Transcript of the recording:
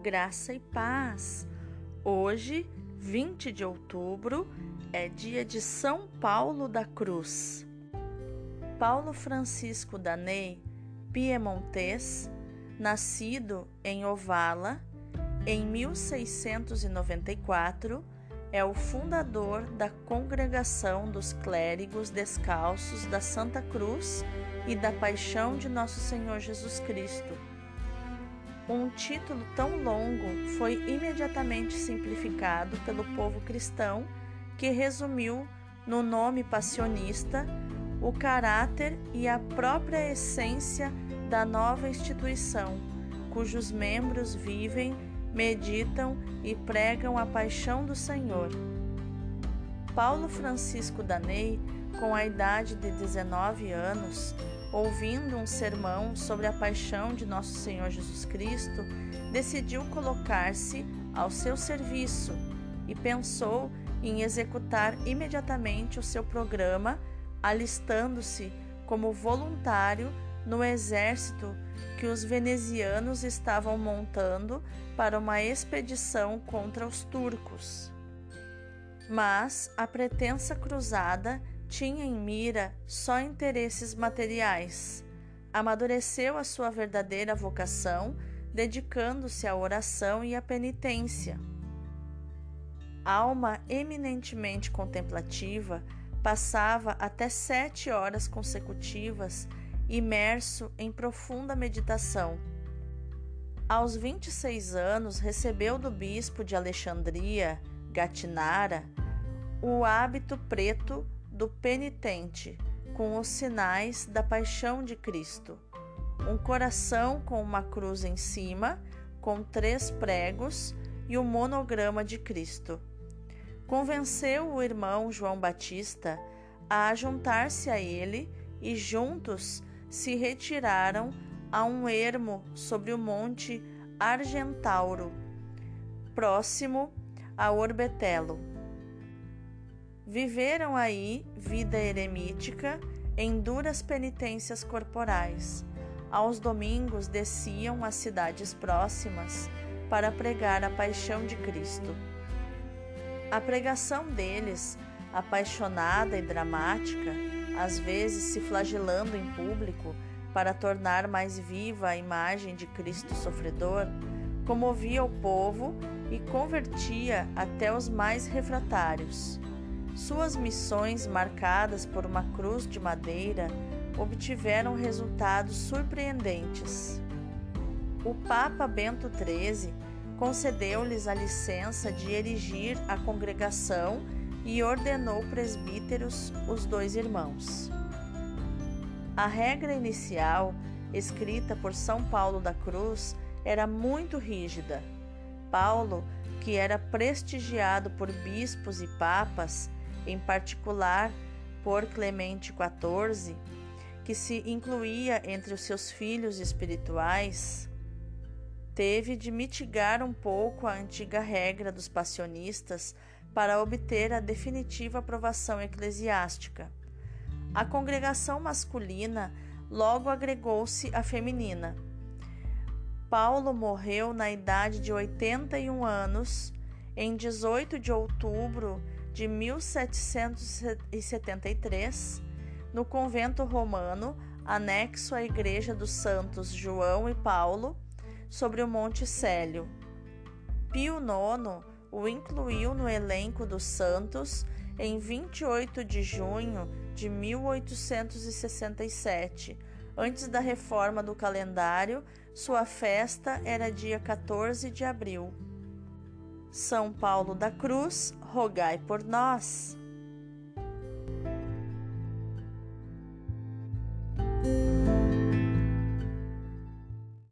graça e paz. Hoje, 20 de outubro, é dia de São Paulo da Cruz. Paulo Francisco Danei, piemontês, nascido em Ovala em 1694, é o fundador da Congregação dos Clérigos Descalços da Santa Cruz e da Paixão de Nosso Senhor Jesus Cristo um título tão longo foi imediatamente simplificado pelo povo cristão, que resumiu no nome passionista o caráter e a própria essência da nova instituição, cujos membros vivem, meditam e pregam a paixão do Senhor. Paulo Francisco Danei, com a idade de 19 anos, ouvindo um sermão sobre a paixão de nosso Senhor Jesus Cristo, decidiu colocar-se ao seu serviço e pensou em executar imediatamente o seu programa, alistando-se como voluntário no exército que os venezianos estavam montando para uma expedição contra os turcos. Mas a pretensa cruzada tinha em mira só interesses materiais. Amadureceu a sua verdadeira vocação, dedicando-se à oração e à penitência. Alma eminentemente contemplativa, passava até sete horas consecutivas imerso em profunda meditação. Aos 26 anos, recebeu do bispo de Alexandria, Gatinara, o hábito preto do penitente com os sinais da paixão de Cristo. Um coração com uma cruz em cima, com três pregos e o monograma de Cristo. Convenceu o irmão João Batista a juntar-se a ele e juntos se retiraram a um ermo sobre o monte Argentauro, próximo a Orbetelo. Viveram aí vida eremítica em duras penitências corporais. Aos domingos desciam às cidades próximas para pregar a paixão de Cristo. A pregação deles, apaixonada e dramática, às vezes se flagelando em público para tornar mais viva a imagem de Cristo sofredor, comovia o povo e convertia até os mais refratários. Suas missões, marcadas por uma cruz de madeira, obtiveram resultados surpreendentes. O Papa Bento XIII concedeu-lhes a licença de erigir a congregação e ordenou presbíteros os dois irmãos. A regra inicial, escrita por São Paulo da Cruz, era muito rígida. Paulo, que era prestigiado por bispos e papas, em particular por Clemente XIV, que se incluía entre os seus filhos espirituais, teve de mitigar um pouco a antiga regra dos passionistas para obter a definitiva aprovação eclesiástica. A congregação masculina logo agregou-se à feminina. Paulo morreu na idade de 81 anos, em 18 de outubro de 1773, no convento romano anexo à Igreja dos Santos João e Paulo, sobre o Monte Célio. Pio IX o incluiu no elenco dos santos em 28 de junho de 1867. Antes da reforma do calendário, sua festa era dia 14 de abril. São Paulo da Cruz, rogai por nós.